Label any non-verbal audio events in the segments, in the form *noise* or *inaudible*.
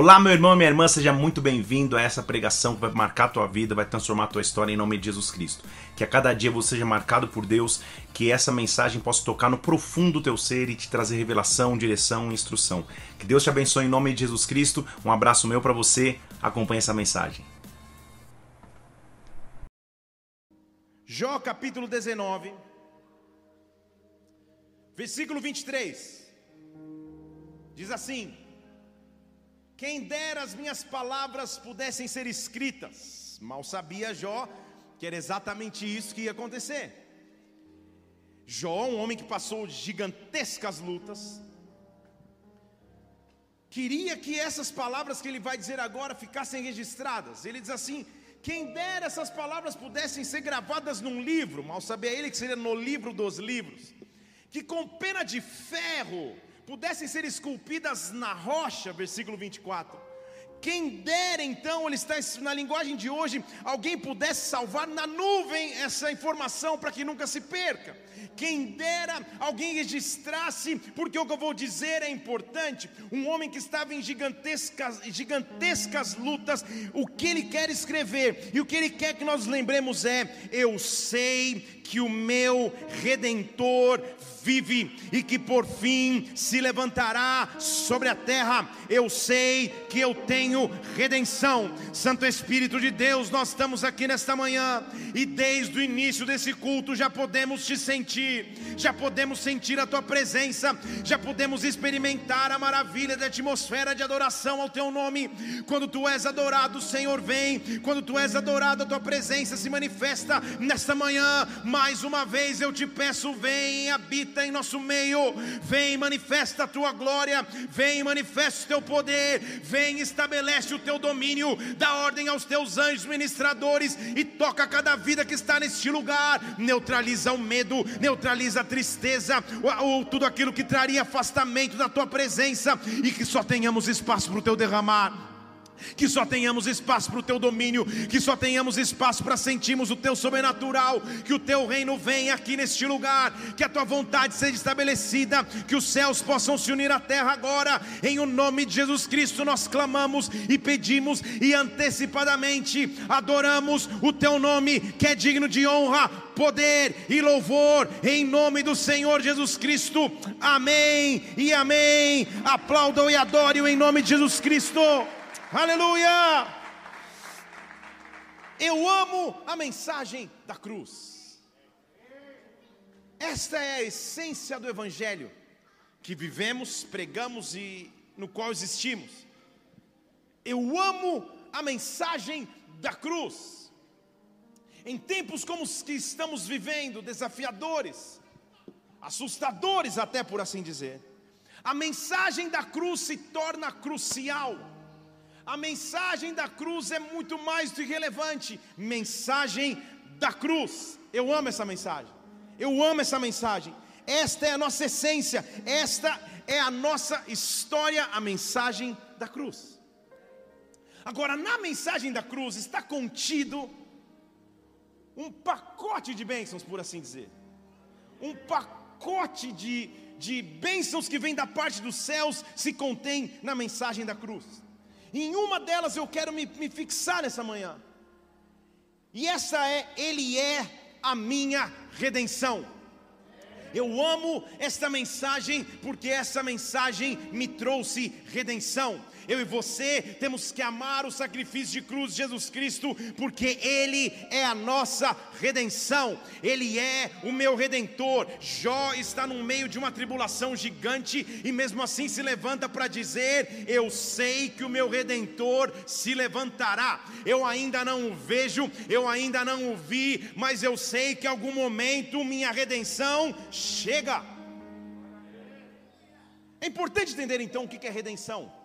Olá, meu irmão e minha irmã, seja muito bem-vindo a essa pregação que vai marcar a tua vida, vai transformar a tua história em nome de Jesus Cristo. Que a cada dia você seja marcado por Deus, que essa mensagem possa tocar no profundo do teu ser e te trazer revelação, direção e instrução. Que Deus te abençoe em nome de Jesus Cristo. Um abraço meu para você. Acompanhe essa mensagem. Jó capítulo 19, versículo 23. Diz assim: quem dera as minhas palavras pudessem ser escritas. Mal sabia Jó que era exatamente isso que ia acontecer. Jó, um homem que passou gigantescas lutas, queria que essas palavras que ele vai dizer agora ficassem registradas. Ele diz assim: quem dera essas palavras pudessem ser gravadas num livro, mal sabia ele que seria no livro dos livros, que com pena de ferro pudessem ser esculpidas na rocha, versículo 24. Quem dera então, ele está na linguagem de hoje, alguém pudesse salvar na nuvem essa informação para que nunca se perca. Quem dera alguém registrasse, porque o que eu vou dizer é importante. Um homem que estava em gigantescas, gigantescas lutas, o que ele quer escrever e o que ele quer que nós lembremos é: eu sei que o meu redentor vive e que por fim se levantará sobre a terra. Eu sei que eu tenho redenção. Santo Espírito de Deus, nós estamos aqui nesta manhã e desde o início desse culto já podemos te sentir, já podemos sentir a tua presença, já podemos experimentar a maravilha da atmosfera de adoração ao teu nome. Quando tu és adorado, o Senhor vem. Quando tu és adorado, a tua presença se manifesta nesta manhã. Mais uma vez eu te peço, vem, habita em nosso meio. Vem, manifesta a tua glória. Vem, manifesta o teu poder. Vem, estabelece o teu domínio. Dá ordem aos teus anjos ministradores e toca cada vida que está neste lugar. Neutraliza o medo, neutraliza a tristeza, ou tudo aquilo que traria afastamento da tua presença e que só tenhamos espaço para o teu derramar que só tenhamos espaço para o teu domínio, que só tenhamos espaço para sentirmos o teu sobrenatural, que o teu reino venha aqui neste lugar, que a tua vontade seja estabelecida, que os céus possam se unir à terra agora, em o nome de Jesus Cristo nós clamamos e pedimos e antecipadamente adoramos o teu nome, que é digno de honra, poder e louvor, em nome do Senhor Jesus Cristo, amém e amém. Aplaudam e adorem em nome de Jesus Cristo. Aleluia! Eu amo a mensagem da cruz. Esta é a essência do Evangelho que vivemos, pregamos e no qual existimos. Eu amo a mensagem da cruz. Em tempos como os que estamos vivendo, desafiadores, assustadores até por assim dizer, a mensagem da cruz se torna crucial a mensagem da cruz é muito mais do que relevante. Mensagem da cruz. Eu amo essa mensagem. Eu amo essa mensagem. Esta é a nossa essência. Esta é a nossa história, a mensagem da cruz. Agora, na mensagem da cruz está contido um pacote de bênçãos, por assim dizer. Um pacote de, de bênçãos que vem da parte dos céus se contém na mensagem da cruz. Em uma delas eu quero me, me fixar nessa manhã. E essa é, Ele é a minha redenção. Eu amo esta mensagem porque essa mensagem me trouxe redenção eu e você temos que amar o sacrifício de cruz de Jesus Cristo, porque Ele é a nossa redenção, Ele é o meu redentor. Jó está no meio de uma tribulação gigante e mesmo assim se levanta para dizer: Eu sei que o meu redentor se levantará. Eu ainda não o vejo, eu ainda não o vi, mas eu sei que em algum momento minha redenção chega. É importante entender então o que é redenção.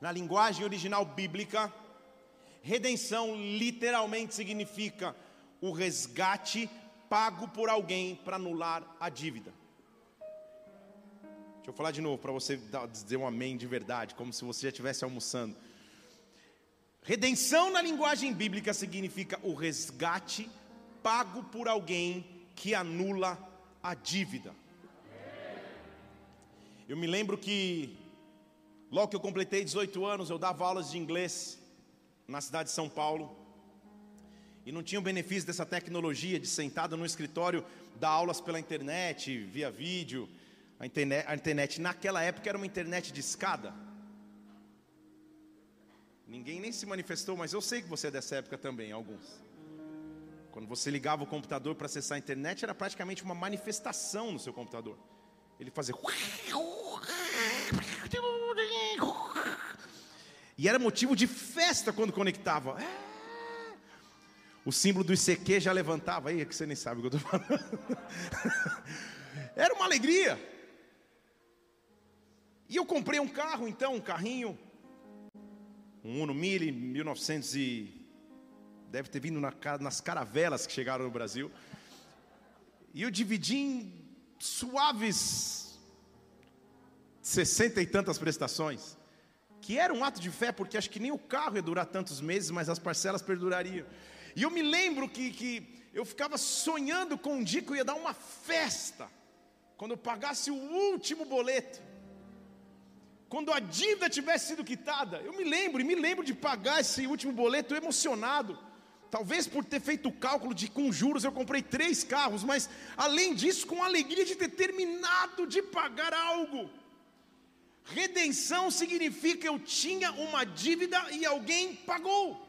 Na linguagem original bíblica, redenção literalmente significa o resgate pago por alguém para anular a dívida. Deixa eu falar de novo para você dizer um amém de verdade, como se você já estivesse almoçando. Redenção na linguagem bíblica significa o resgate pago por alguém que anula a dívida. Eu me lembro que Logo que eu completei 18 anos, eu dava aulas de inglês na cidade de São Paulo. E não tinha o benefício dessa tecnologia de sentado no escritório dar aulas pela internet, via vídeo. A internet, a internet naquela época era uma internet de escada. Ninguém nem se manifestou, mas eu sei que você é dessa época também, alguns. Quando você ligava o computador para acessar a internet, era praticamente uma manifestação no seu computador. Ele fazia. E era motivo de festa quando conectava. É. O símbolo do ICQ já levantava. Aí é que você nem sabe o que eu estou falando. *laughs* Era uma alegria. E eu comprei um carro, então, um carrinho. Um Uno Mille, 1900 e... Deve ter vindo na, nas caravelas que chegaram no Brasil. E eu dividi em suaves sessenta e tantas prestações que era um ato de fé, porque acho que nem o carro ia durar tantos meses, mas as parcelas perdurariam. E eu me lembro que, que eu ficava sonhando com um dia que eu ia dar uma festa, quando eu pagasse o último boleto, quando a dívida tivesse sido quitada. Eu me lembro, e me lembro de pagar esse último boleto emocionado. Talvez por ter feito o cálculo de com juros eu comprei três carros, mas além disso, com a alegria de ter terminado de pagar algo. Redenção significa eu tinha uma dívida e alguém pagou.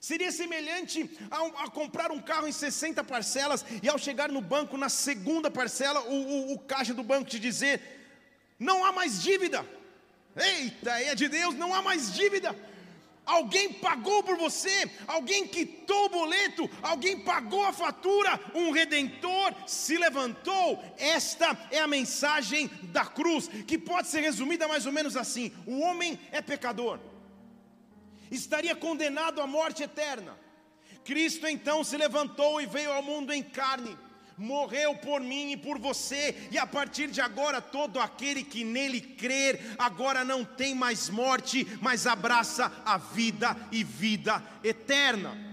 Seria semelhante a, a, comprar um carro em 60 parcelas e ao chegar no banco, na segunda parcela, o, o, o caixa do banco te dizer: não há mais dívida. Eita, é de Deus, não há mais dívida. Alguém pagou por você, alguém quitou o boleto, alguém pagou a fatura, um redentor se levantou. Esta é a mensagem da cruz, que pode ser resumida mais ou menos assim: o homem é pecador, estaria condenado à morte eterna. Cristo então se levantou e veio ao mundo em carne morreu por mim e por você, e a partir de agora, todo aquele que nele crer, agora não tem mais morte, mas abraça a vida e vida eterna.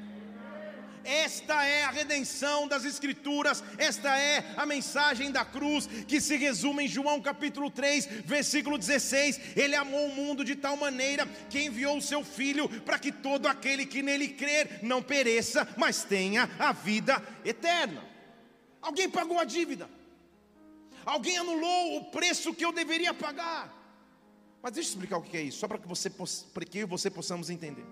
Esta é a redenção das Escrituras, esta é a mensagem da cruz, que se resume em João capítulo 3, versículo 16. Ele amou o mundo de tal maneira que enviou o seu Filho para que todo aquele que nele crer não pereça, mas tenha a vida eterna. Alguém pagou a dívida. Alguém anulou o preço que eu deveria pagar. Mas deixa eu explicar o que é isso, só para que você, para que eu e você possamos entender.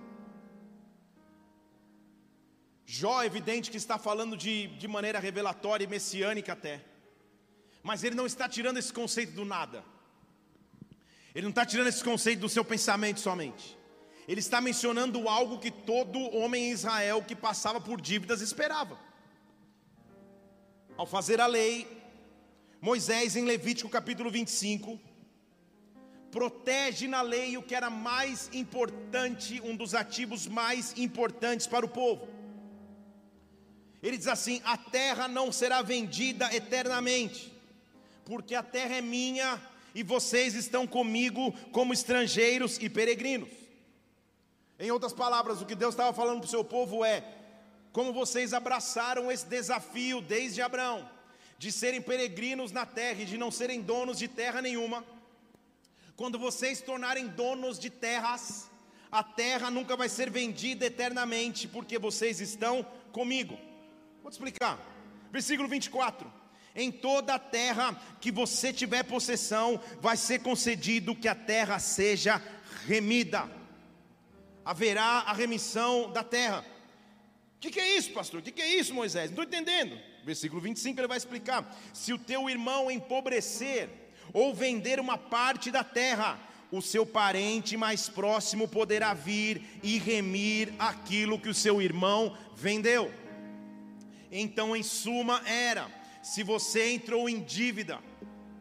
Jó é evidente que está falando de, de maneira revelatória e messiânica até. Mas ele não está tirando esse conceito do nada. Ele não está tirando esse conceito do seu pensamento somente. Ele está mencionando algo que todo homem em Israel que passava por dívidas esperava ao fazer a lei, Moisés, em Levítico capítulo 25, protege na lei o que era mais importante, um dos ativos mais importantes para o povo. Ele diz assim: a terra não será vendida eternamente, porque a terra é minha e vocês estão comigo como estrangeiros e peregrinos. Em outras palavras, o que Deus estava falando para o seu povo é: como vocês abraçaram esse desafio desde Abraão, de serem peregrinos na terra e de não serem donos de terra nenhuma. Quando vocês tornarem donos de terras, a terra nunca vai ser vendida eternamente, porque vocês estão comigo. Vou te explicar. Versículo 24. Em toda a terra que você tiver possessão, vai ser concedido que a terra seja remida. Haverá a remissão da terra. O que, que, é isso, pastor? O que, que, é isso, Moisés? Não estou entendendo. Versículo 25 ele vai explicar: Se o teu irmão empobrecer ou vender uma parte da terra, o seu parente mais próximo poderá vir e remir aquilo que o seu irmão vendeu. Então, em suma, era: se você entrou em dívida,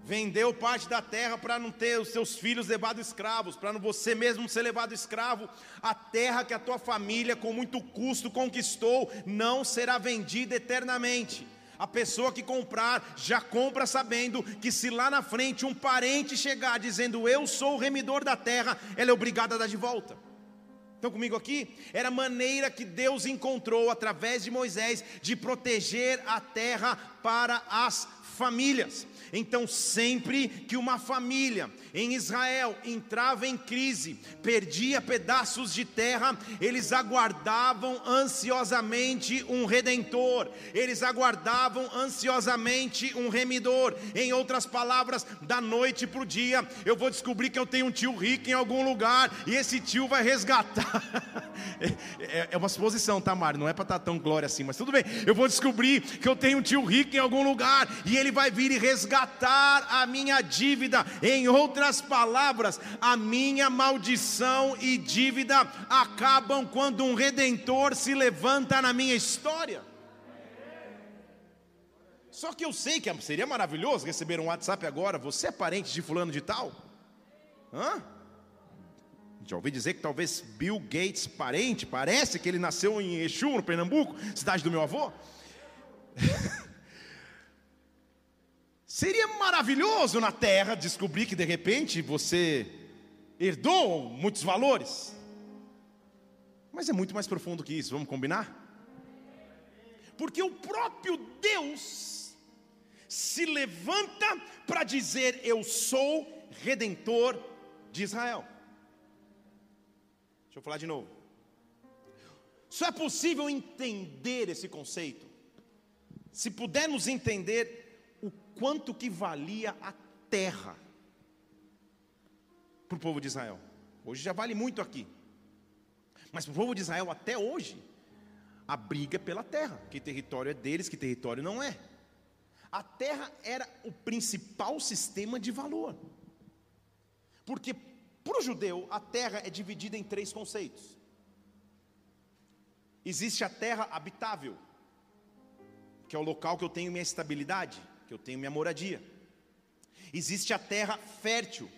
vendeu parte da terra para não ter os seus filhos levados escravos, para você mesmo ser levado escravo, a terra que a tua família com muito custo conquistou não será vendida eternamente. A pessoa que comprar já compra sabendo que se lá na frente um parente chegar dizendo eu sou o remidor da terra, ela é obrigada a dar de volta. Estão comigo aqui? Era a maneira que Deus encontrou através de Moisés de proteger a terra para as famílias. Então, sempre que uma família em Israel entrava em crise, perdia pedaços de terra, eles aguardavam ansiosamente um redentor, eles aguardavam ansiosamente um remidor. Em outras palavras, da noite para o dia, eu vou descobrir que eu tenho um tio rico em algum lugar e esse tio vai resgatar. *laughs* é, é uma suposição, tá, Mário? Não é para estar tá tão glória assim, mas tudo bem. Eu vou descobrir que eu tenho um tio rico em algum lugar e ele vai vir e resgatar a minha dívida. Em outras palavras, a minha maldição e dívida acabam quando um redentor se levanta na minha história. Só que eu sei que seria maravilhoso receber um WhatsApp agora, você é parente de fulano de tal? Hã? Já ouvi dizer que talvez Bill Gates parente, parece que ele nasceu em Exu, no Pernambuco, cidade do meu avô. *laughs* Seria maravilhoso na terra descobrir que de repente você herdou muitos valores. Mas é muito mais profundo que isso, vamos combinar? Porque o próprio Deus se levanta para dizer: Eu sou redentor de Israel. Deixa eu falar de novo. Só é possível entender esse conceito se pudermos entender quanto que valia a terra para o povo de Israel. Hoje já vale muito aqui. Mas para o povo de Israel, até hoje, a briga é pela terra. Que território é deles, que território não é. A terra era o principal sistema de valor. Porque para o judeu, a terra é dividida em três conceitos. Existe a terra habitável, que é o local que eu tenho minha estabilidade que eu tenho minha moradia. Existe a terra fértil,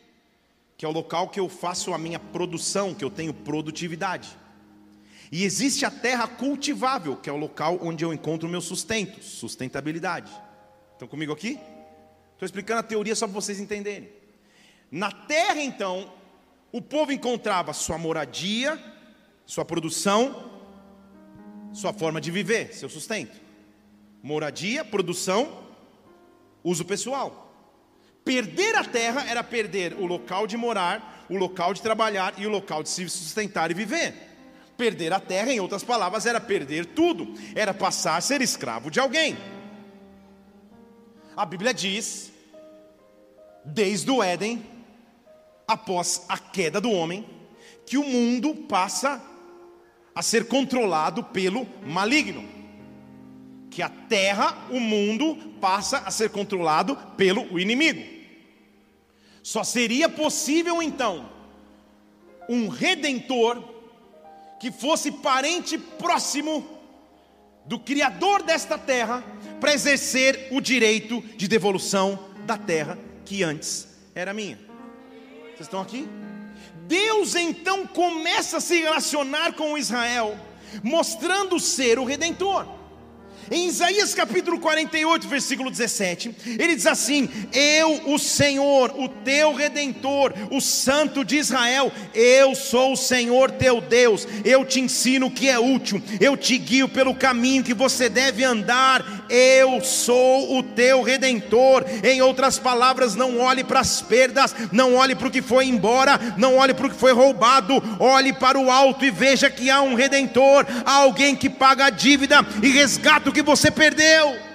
que é o local que eu faço a minha produção, que eu tenho produtividade. E existe a terra cultivável, que é o local onde eu encontro meu sustento, sustentabilidade. Estão comigo aqui? Estou explicando a teoria só para vocês entenderem. Na terra, então, o povo encontrava sua moradia, sua produção, sua forma de viver, seu sustento. Moradia, produção uso pessoal. Perder a terra era perder o local de morar, o local de trabalhar e o local de se sustentar e viver. Perder a terra, em outras palavras, era perder tudo, era passar a ser escravo de alguém. A Bíblia diz, desde o Éden, após a queda do homem, que o mundo passa a ser controlado pelo maligno que a terra, o mundo, passa a ser controlado pelo inimigo. Só seria possível então um redentor que fosse parente próximo do Criador desta terra para exercer o direito de devolução da terra que antes era minha. Vocês estão aqui? Deus então começa a se relacionar com Israel, mostrando ser o redentor. Em Isaías capítulo 48, versículo 17, ele diz assim: Eu, o Senhor, o teu redentor, o Santo de Israel, eu sou o Senhor teu Deus, eu te ensino o que é útil, eu te guio pelo caminho que você deve andar, eu sou o teu redentor. Em outras palavras, não olhe para as perdas, não olhe para o que foi embora, não olhe para o que foi roubado, olhe para o alto e veja que há um redentor, há alguém que paga a dívida e resgata o que você perdeu.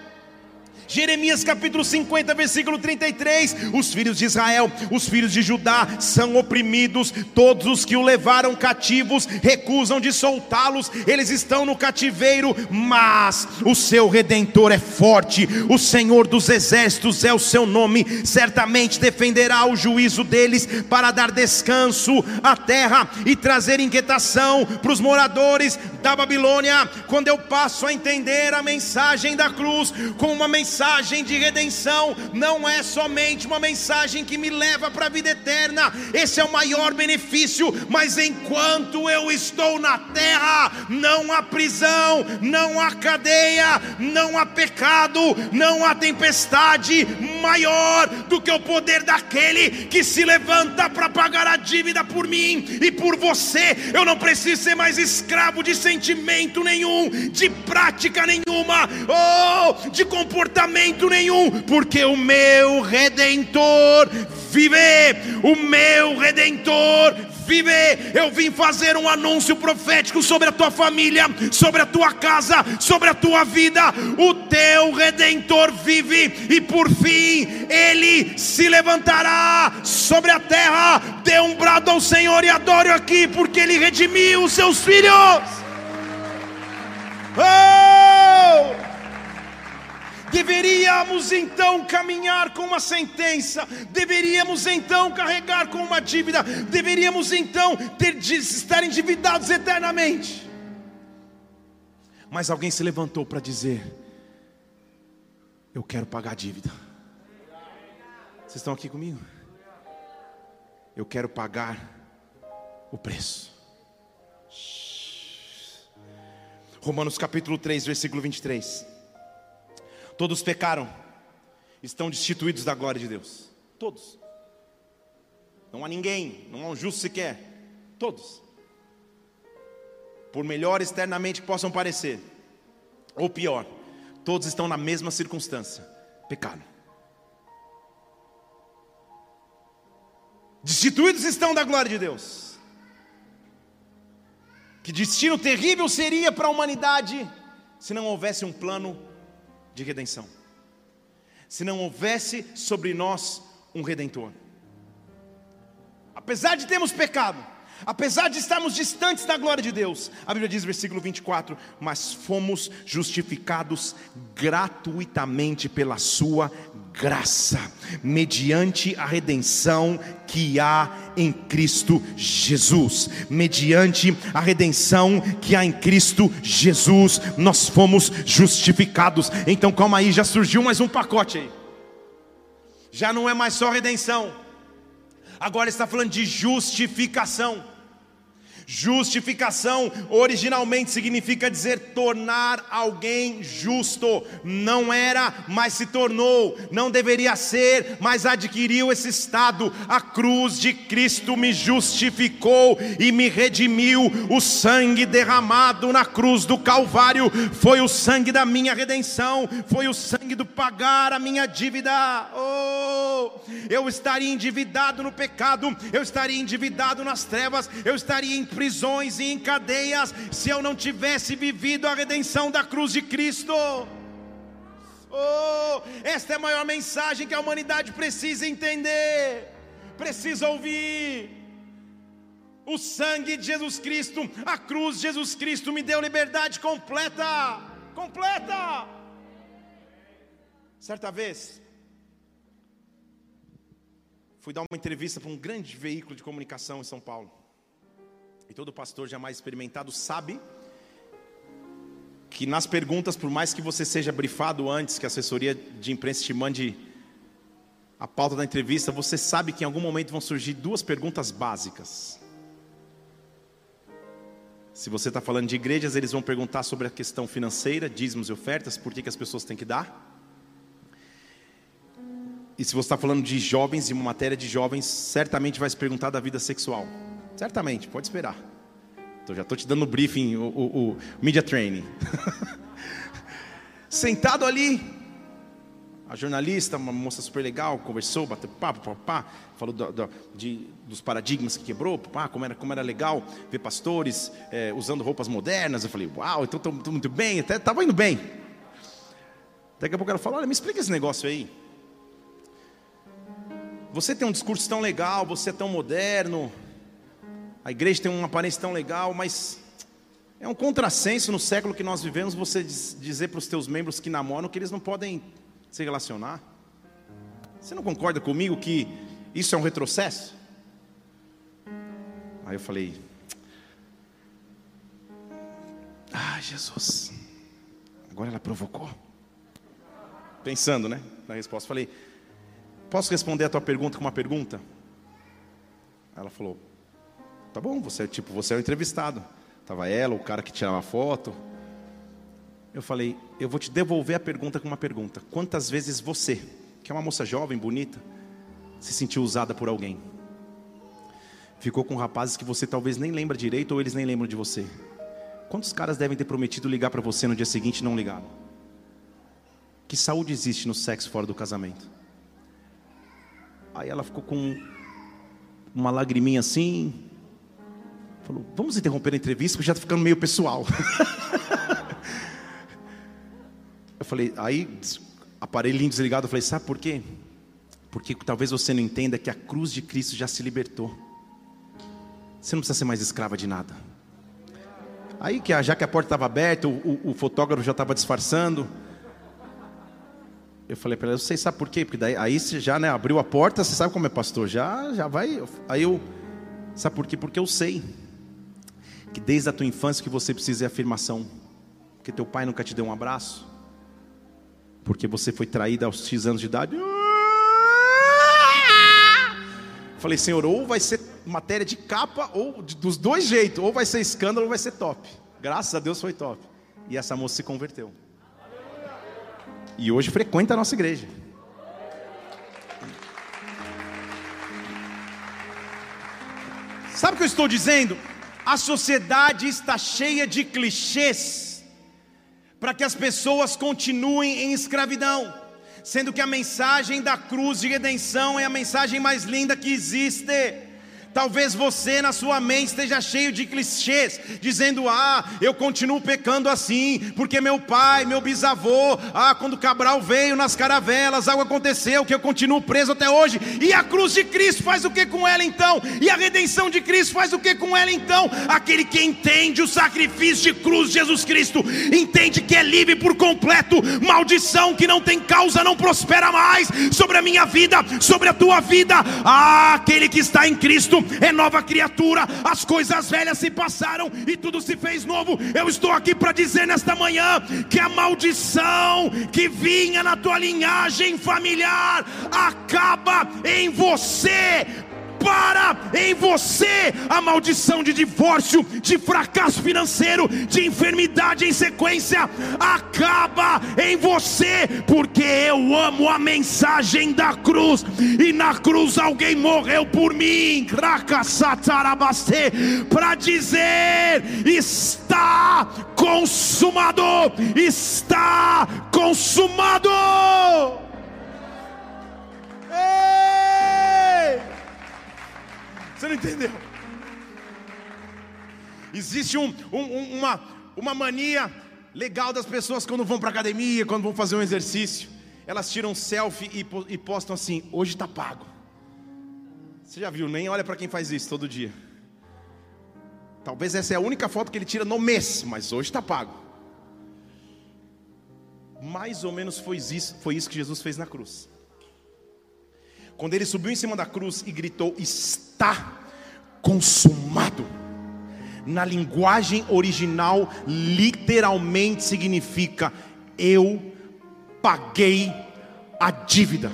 Jeremias capítulo 50, versículo 33: Os filhos de Israel, os filhos de Judá são oprimidos, todos os que o levaram cativos recusam de soltá-los, eles estão no cativeiro, mas o seu redentor é forte, o Senhor dos exércitos é o seu nome, certamente defenderá o juízo deles para dar descanso à terra e trazer inquietação para os moradores da Babilônia. Quando eu passo a entender a mensagem da cruz como uma mensagem mensagem de redenção não é somente uma mensagem que me leva para a vida eterna, esse é o maior benefício, mas enquanto eu estou na terra, não há prisão, não há cadeia, não há pecado, não há tempestade maior do que o poder daquele que se levanta para pagar a dívida por mim e por você. Eu não preciso ser mais escravo de sentimento nenhum, de prática nenhuma, ou oh, de comportamento fundamento nenhum, porque o meu redentor vive, o meu redentor vive. Eu vim fazer um anúncio profético sobre a tua família, sobre a tua casa, sobre a tua vida. O teu redentor vive e por fim ele se levantará sobre a terra. Dê um brado ao Senhor e adore aqui, porque ele redimiu os seus filhos. Oh! Deveríamos então caminhar com uma sentença, deveríamos então carregar com uma dívida, deveríamos então ter estar endividados eternamente. Mas alguém se levantou para dizer: Eu quero pagar a dívida. Vocês estão aqui comigo? Eu quero pagar o preço. Romanos capítulo 3, versículo 23. Todos pecaram, estão destituídos da glória de Deus. Todos. Não há ninguém, não há um justo sequer. Todos. Por melhor externamente que possam parecer, ou pior, todos estão na mesma circunstância: pecado. Destituídos estão da glória de Deus. Que destino terrível seria para a humanidade se não houvesse um plano de redenção. Se não houvesse sobre nós um redentor. Apesar de termos pecado, apesar de estarmos distantes da glória de Deus, a Bíblia diz, versículo 24: Mas fomos justificados gratuitamente pela Sua graça, mediante a redenção que há em Cristo Jesus. Mediante a redenção que há em Cristo Jesus, nós fomos justificados. Então calma aí, já surgiu mais um pacote aí. Já não é mais só redenção. Agora está falando de justificação. Justificação originalmente significa dizer tornar alguém justo. Não era, mas se tornou. Não deveria ser, mas adquiriu esse estado. A cruz de Cristo me justificou e me redimiu. O sangue derramado na cruz do Calvário foi o sangue da minha redenção, foi o sangue do pagar a minha dívida. Oh, eu estaria endividado no pecado, eu estaria endividado nas trevas, eu estaria em prisões e em cadeias se eu não tivesse vivido a redenção da cruz de Cristo. Oh, esta é a maior mensagem que a humanidade precisa entender, precisa ouvir. O sangue de Jesus Cristo, a cruz de Jesus Cristo me deu liberdade completa, completa. Certa vez, fui dar uma entrevista para um grande veículo de comunicação em São Paulo. E todo pastor jamais experimentado sabe que nas perguntas, por mais que você seja brifado antes, que a assessoria de imprensa te mande a pauta da entrevista, você sabe que em algum momento vão surgir duas perguntas básicas. Se você está falando de igrejas, eles vão perguntar sobre a questão financeira, dízimos e ofertas, por que, que as pessoas têm que dar. E se você está falando de jovens, de uma matéria de jovens, certamente vai se perguntar da vida sexual. Certamente, pode esperar. Então, já estou te dando o briefing, o, o, o media training. *laughs* Sentado ali, a jornalista, uma moça super legal, conversou, bateu papo, papá, falou do, do, de, dos paradigmas que quebrou, papá, como era, como era legal ver pastores é, usando roupas modernas. Eu falei, uau, então estou muito bem, até estava indo bem. Daqui a pouco ela falou, olha, me explica esse negócio aí. Você tem um discurso tão legal, você é tão moderno, a igreja tem uma aparência tão legal, mas é um contrassenso no século que nós vivemos você dizer para os teus membros que namoram que eles não podem se relacionar. Você não concorda comigo que isso é um retrocesso? Aí eu falei: Ah, Jesus. Agora ela provocou. Pensando, né? Na resposta, falei: Posso responder a tua pergunta com uma pergunta? Ela falou: Tá bom, você tipo, você é o entrevistado. Tava ela, o cara que tirava a foto. Eu falei, eu vou te devolver a pergunta com uma pergunta. Quantas vezes você, que é uma moça jovem, bonita, se sentiu usada por alguém? Ficou com rapazes que você talvez nem lembra direito ou eles nem lembram de você. Quantos caras devem ter prometido ligar para você no dia seguinte e não ligaram? Que saúde existe no sexo fora do casamento? Aí ela ficou com uma lagriminha assim. Falou: Vamos interromper a entrevista, porque já está ficando meio pessoal. *laughs* eu falei: Aí, aparelhinho desligado, eu falei: Sabe por quê? Porque talvez você não entenda que a cruz de Cristo já se libertou. Você não precisa ser mais escrava de nada. Aí, que já que a porta estava aberta, o, o, o fotógrafo já estava disfarçando. Eu falei para ela, você sabe por quê? Porque daí, aí você já né, abriu a porta, você sabe como é pastor, já, já vai. Aí eu, sabe por quê? Porque eu sei que desde a tua infância que você precisa de afirmação, porque teu pai nunca te deu um abraço, porque você foi traída aos X anos de idade. Falei, Senhor, ou vai ser matéria de capa, ou dos dois jeitos, ou vai ser escândalo ou vai ser top. Graças a Deus foi top. E essa moça se converteu. E hoje frequenta a nossa igreja. Sabe o que eu estou dizendo? A sociedade está cheia de clichês para que as pessoas continuem em escravidão, sendo que a mensagem da cruz de redenção é a mensagem mais linda que existe. Talvez você na sua mente esteja cheio de clichês, dizendo: Ah, eu continuo pecando assim, porque meu pai, meu bisavô, ah, quando Cabral veio nas caravelas, algo aconteceu que eu continuo preso até hoje. E a cruz de Cristo faz o que com ela então? E a redenção de Cristo faz o que com ela então? Aquele que entende o sacrifício de cruz de Jesus Cristo, entende que é livre por completo, maldição que não tem causa não prospera mais sobre a minha vida, sobre a tua vida. Ah, aquele que está em Cristo é nova criatura, as coisas velhas se passaram e tudo se fez novo. Eu estou aqui para dizer nesta manhã que a maldição que vinha na tua linhagem familiar acaba em você para em você a maldição de divórcio, de fracasso financeiro, de enfermidade em sequência, acaba em você, porque eu amo a mensagem da cruz, e na cruz alguém morreu por mim, para dizer: está consumado, está consumado. Você não entendeu? Existe um, um, uma, uma mania legal das pessoas quando vão para academia, quando vão fazer um exercício. Elas tiram selfie e, postam assim: hoje está pago. Você já viu? Nem olha para quem faz isso todo dia. Talvez essa é a única foto que ele tira no mês, mas hoje está pago. Mais ou menos foi isso, foi isso que Jesus fez na cruz. Quando ele subiu em cima da cruz e gritou: Está consumado. Na linguagem original, literalmente significa: Eu paguei a dívida.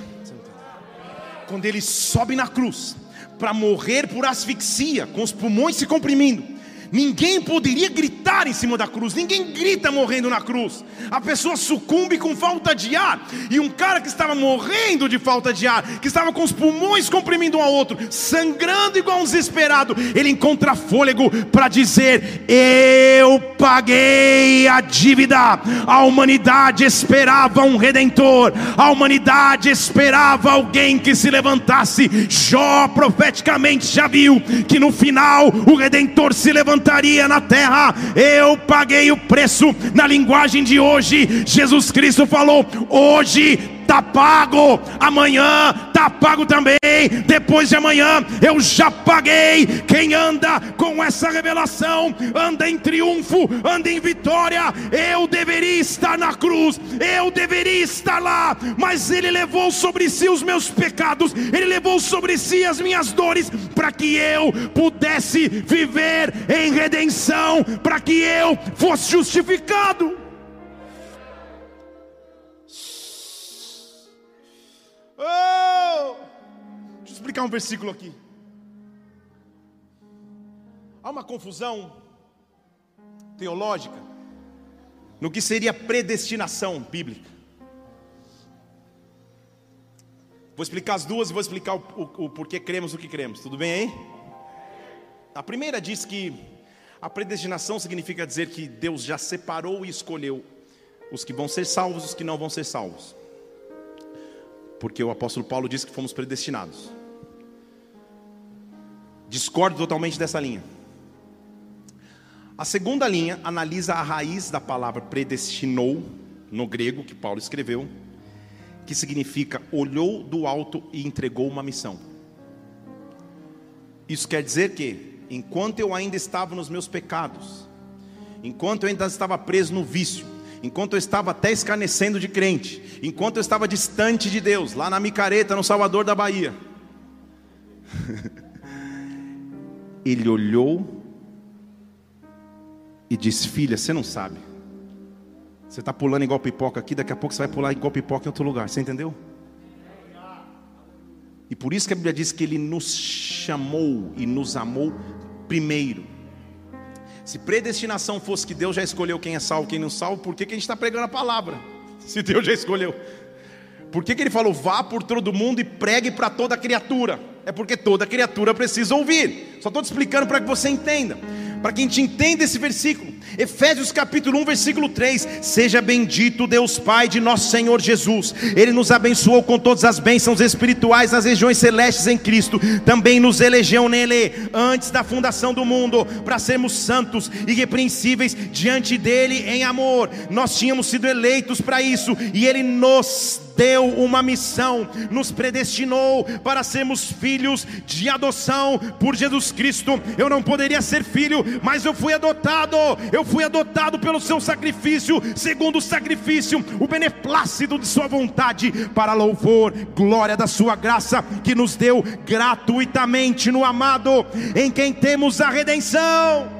Quando ele sobe na cruz para morrer por asfixia, com os pulmões se comprimindo, Ninguém poderia gritar em cima da cruz, ninguém grita morrendo na cruz. A pessoa sucumbe com falta de ar. E um cara que estava morrendo de falta de ar, que estava com os pulmões comprimindo um ao outro, sangrando igual um desesperado, ele encontra fôlego para dizer: Eu paguei a dívida. A humanidade esperava um redentor, a humanidade esperava alguém que se levantasse. Jó profeticamente já viu que no final o redentor se levantaria levantaria na terra. Eu paguei o preço. Na linguagem de hoje, Jesus Cristo falou: hoje está pago, amanhã está pago também, depois de amanhã eu já paguei. Quem anda com essa revelação, anda em triunfo, anda em vitória. Eu deveria estar na cruz, eu deveria estar lá, mas Ele levou sobre si os meus pecados, Ele levou sobre si as minhas dores, para que eu pudesse viver em redenção, para que eu fosse justificado. Oh! Deixa eu explicar um versículo aqui. Há uma confusão teológica no que seria predestinação bíblica. Vou explicar as duas e vou explicar o, o, o porquê cremos o que cremos. Tudo bem aí? A primeira diz que a predestinação significa dizer que Deus já separou e escolheu os que vão ser salvos e os que não vão ser salvos. Porque o apóstolo Paulo diz que fomos predestinados. Discordo totalmente dessa linha. A segunda linha analisa a raiz da palavra predestinou, no grego, que Paulo escreveu, que significa olhou do alto e entregou uma missão. Isso quer dizer que, enquanto eu ainda estava nos meus pecados, enquanto eu ainda estava preso no vício, enquanto eu estava até escarnecendo de crente, enquanto eu estava distante de Deus, lá na micareta, no Salvador da Bahia, *laughs* ele olhou e disse: Filha, você não sabe. Você está pulando igual pipoca aqui, daqui a pouco você vai pular igual pipoca em outro lugar. Você entendeu? E por isso que a Bíblia diz que Ele nos chamou e nos amou primeiro. Se predestinação fosse que Deus já escolheu quem é salvo, quem não salvo, por que, que a gente está pregando a palavra? Se Deus já escolheu. Por que, que ele falou, vá por todo mundo e pregue para toda criatura? É porque toda criatura precisa ouvir. Só estou te explicando para que você entenda para que a gente entenda esse versículo. Efésios capítulo 1, versículo 3: Seja bendito Deus Pai de nosso Senhor Jesus. Ele nos abençoou com todas as bênçãos espirituais nas regiões celestes em Cristo. Também nos elegeu nele antes da fundação do mundo para sermos santos e irrepreensíveis diante dele em amor. Nós tínhamos sido eleitos para isso e ele nos deu uma missão, nos predestinou para sermos filhos de adoção por Jesus Cristo. Eu não poderia ser filho, mas eu fui adotado. Eu fui adotado pelo seu sacrifício, segundo o sacrifício, o beneplácito de sua vontade, para louvor, glória da sua graça que nos deu gratuitamente no amado, em quem temos a redenção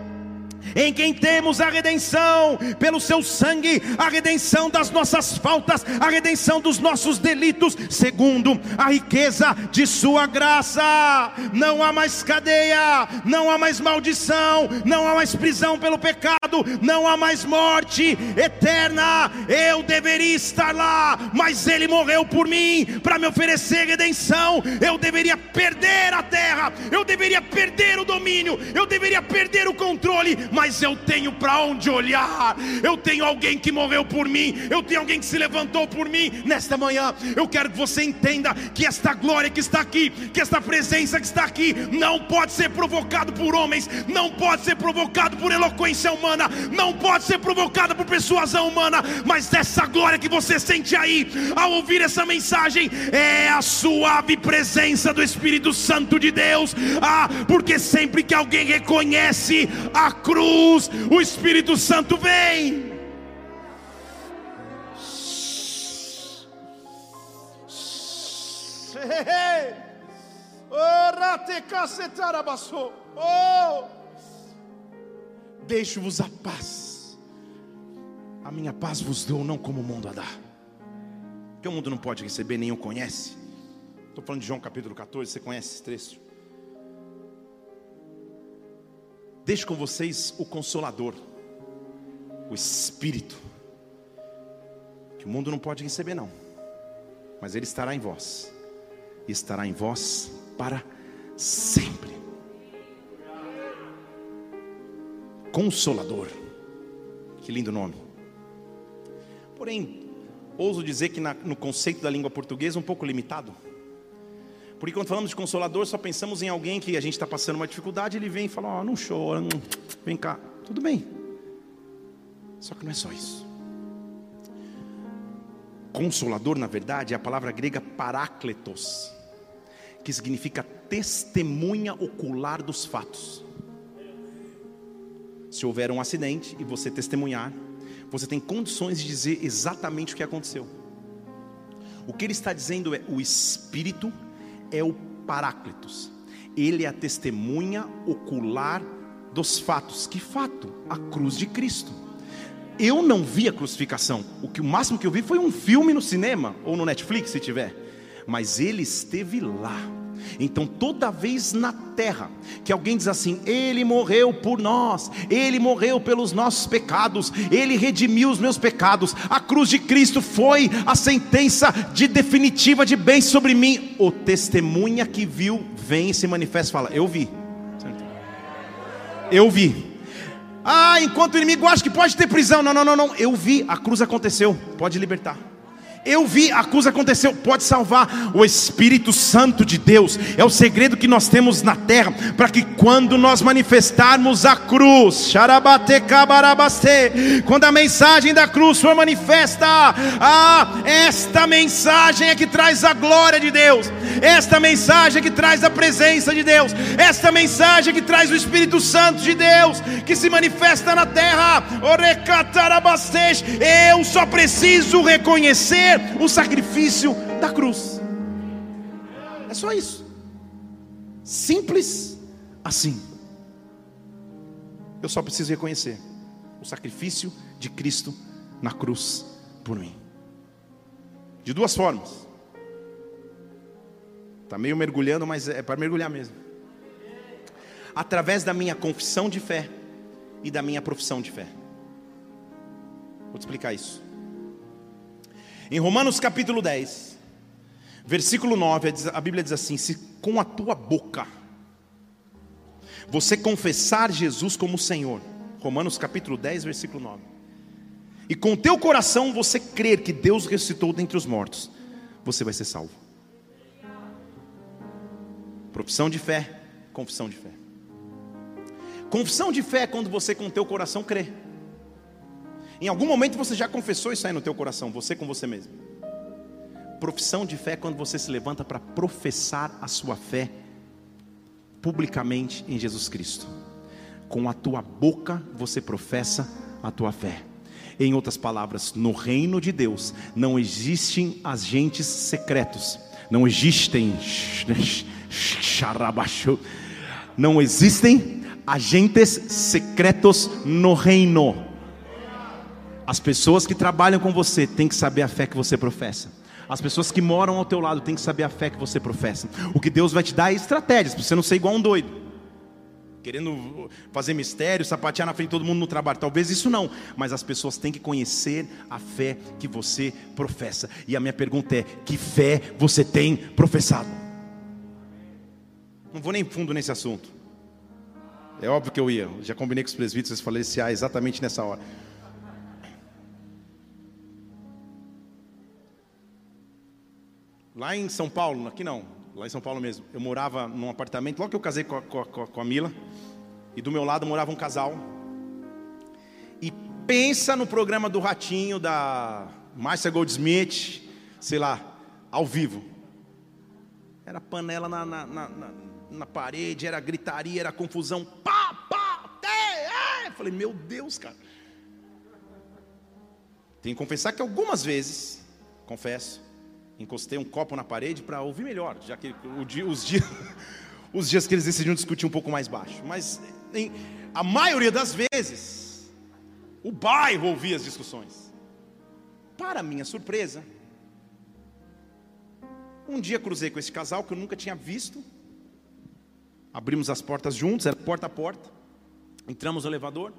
em quem temos a redenção, pelo seu sangue, a redenção das nossas faltas, a redenção dos nossos delitos, segundo a riqueza de Sua graça. Não há mais cadeia, não há mais maldição, não há mais prisão pelo pecado, não há mais morte eterna. Eu deveria estar lá, mas Ele morreu por mim para me oferecer redenção. Eu deveria perder a terra, eu deveria perder o domínio, eu deveria perder o controle mas eu tenho para onde olhar. Eu tenho alguém que morreu por mim, eu tenho alguém que se levantou por mim. Nesta manhã, eu quero que você entenda que esta glória que está aqui, que esta presença que está aqui, não pode ser provocado por homens, não pode ser provocado por eloquência humana, não pode ser provocada por persuasão humana, mas essa glória que você sente aí, ao ouvir essa mensagem, é a suave presença do Espírito Santo de Deus. Ah, porque sempre que alguém reconhece a cruz, cruz, o Espírito Santo vem. *laughs* Oh, deixo-vos a paz, a minha paz vos dou, não como o mundo a dá, que o mundo não pode receber, nem o conhece. Estou falando de João capítulo 14, você conhece esse trecho? Deixo com vocês o Consolador, o Espírito, que o mundo não pode receber, não, mas Ele estará em vós, e estará em vós para sempre. Consolador, que lindo nome. Porém, ouso dizer que na, no conceito da língua portuguesa um pouco limitado. Porque quando falamos de consolador, só pensamos em alguém que a gente está passando uma dificuldade, ele vem e fala: oh, não chora, não... vem cá, tudo bem. Só que não é só isso. Consolador, na verdade, é a palavra grega parácletos, que significa testemunha ocular dos fatos. Se houver um acidente e você testemunhar, você tem condições de dizer exatamente o que aconteceu. O que ele está dizendo é: o Espírito é o Paráclitos. Ele é a testemunha ocular dos fatos. Que fato? A cruz de Cristo. Eu não vi a crucificação. O que o máximo que eu vi foi um filme no cinema ou no Netflix, se tiver. Mas ele esteve lá. Então, toda vez na terra que alguém diz assim: Ele morreu por nós, Ele morreu pelos nossos pecados, Ele redimiu os meus pecados, a cruz de Cristo foi a sentença de definitiva de bem sobre mim. O testemunha que viu vem e se manifesta e fala: Eu vi, eu vi. Ah, enquanto o inimigo acha que pode ter prisão. Não, não, não, não. Eu vi, a cruz aconteceu. Pode libertar. Eu vi, a cruz aconteceu, pode salvar. O Espírito Santo de Deus é o segredo que nós temos na terra, para que quando nós manifestarmos a cruz, quando a mensagem da cruz for manifesta, ah, esta mensagem é que traz a glória de Deus, esta mensagem é que traz a presença de Deus, esta mensagem é que traz o Espírito Santo de Deus, que se manifesta na terra. Eu só preciso reconhecer o sacrifício da cruz. É só isso. Simples assim. Eu só preciso reconhecer o sacrifício de Cristo na cruz por mim. De duas formas. Está meio mergulhando, mas é para mergulhar mesmo. Através da minha confissão de fé e da minha profissão de fé. Vou te explicar isso. Em Romanos capítulo 10, versículo 9, a Bíblia diz assim: Se com a tua boca você confessar Jesus como Senhor, Romanos capítulo 10, versículo 9, e com o teu coração você crer que Deus ressuscitou dentre os mortos, você vai ser salvo. Profissão de fé, confissão de fé. Confissão de fé é quando você com o teu coração crê. Em algum momento você já confessou isso aí no teu coração, você com você mesmo. Profissão de fé é quando você se levanta para professar a sua fé publicamente em Jesus Cristo. Com a tua boca você professa a tua fé. Em outras palavras, no reino de Deus não existem agentes secretos, não existem *laughs* não existem agentes secretos no reino. As pessoas que trabalham com você têm que saber a fé que você professa. As pessoas que moram ao teu lado têm que saber a fé que você professa. O que Deus vai te dar é estratégias, para você não ser igual um doido. Querendo fazer mistério, sapatear na frente de todo mundo no trabalho. Talvez isso não, mas as pessoas têm que conhecer a fé que você professa. E a minha pergunta é: que fé você tem professado? Não vou nem fundo nesse assunto. É óbvio que eu ia. Já combinei com os presbíteros, falei esse ah, exatamente nessa hora. Lá em São Paulo, aqui não, lá em São Paulo mesmo, eu morava num apartamento, logo que eu casei com a, com a, com a Mila, e do meu lado morava um casal. E pensa no programa do Ratinho, da Márcia Goldsmith, sei lá, ao vivo. Era panela na, na, na, na, parede, era gritaria, era confusão. Pá, pá, te, é. Falei, meu Deus, cara. Tenho que confessar que algumas vezes, confesso, encostei um copo na parede para ouvir melhor, já que dia, os, dias, *laughs* os dias que eles decidiram discutir um pouco mais baixo. Mas em, a maioria das vezes, o bairro ouvia as discussões. Para minha surpresa, um dia cruzei com esse casal que eu nunca tinha visto. Abrimos as portas juntos, era porta a porta. Entramos no elevador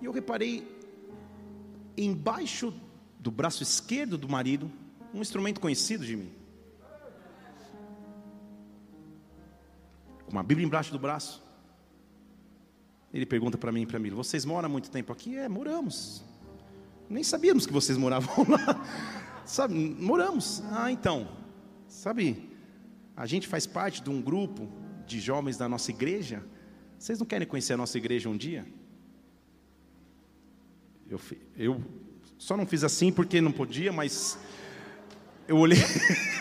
e eu reparei embaixo do braço esquerdo do marido um instrumento conhecido de mim. Com uma Bíblia embaixo do braço. Ele pergunta para mim e para mim: Vocês moram há muito tempo aqui? É, moramos. Nem sabíamos que vocês moravam lá. *laughs* Sabe, moramos. Ah, então. Sabe, a gente faz parte de um grupo de jovens da nossa igreja. Vocês não querem conhecer a nossa igreja um dia? Eu, eu só não fiz assim porque não podia, mas eu olhei. *laughs*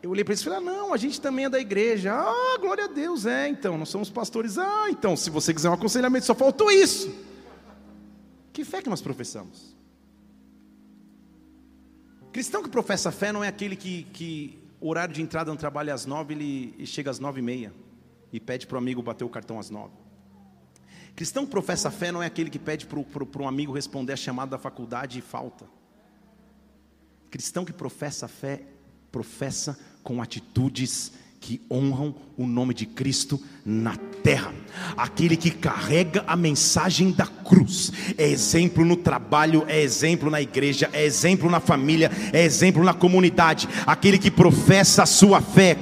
Eu olhei para eles e falei: ah, não, a gente também é da igreja. Ah, glória a Deus, é, então, nós somos pastores. Ah, então, se você quiser um aconselhamento, só faltou isso. Que fé que nós professamos? Cristão que professa fé não é aquele que, que horário de entrada no trabalho é às nove ele chega às nove e meia e pede para o amigo bater o cartão às nove. Cristão que professa fé não é aquele que pede para um amigo responder a chamada da faculdade e falta. Cristão que professa a fé, professa com atitudes que honram o nome de Cristo na terra. Aquele que carrega a mensagem da cruz. É exemplo no trabalho, é exemplo na igreja, é exemplo na família, é exemplo na comunidade. Aquele que professa a sua fé,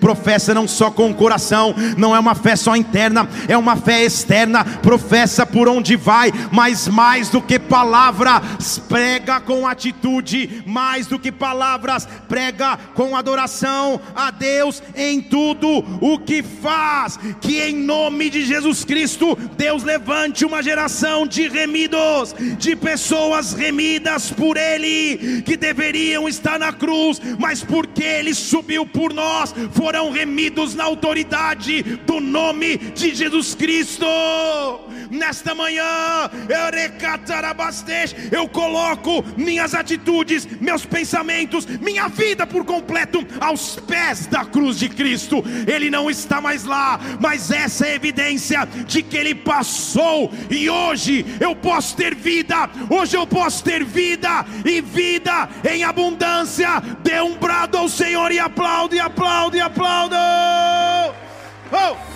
professa não só com o coração, não é uma fé só interna, é uma fé externa, professa por onde vai, mas mais do que palavras, prega com atitude, mais do que palavras, prega com adoração a Deus em tudo o que faz, que em nome de Jesus Cristo, Deus levante uma geração de remidos, de pessoas remidas por Ele, que deveriam estar na cruz, mas porque Ele subiu por nós, foram remidos na autoridade do nome de Jesus Cristo. Nesta manhã, eu coloco minhas atitudes, meus pensamentos, minha vida por completo aos pés da cruz de Cristo. Ele não está mais lá, mas essa é evidência de que ele passou e hoje eu posso ter vida. Hoje eu posso ter vida e vida em abundância. Dê um brado ao Senhor e aplaude, aplaude, aplaude. Oh!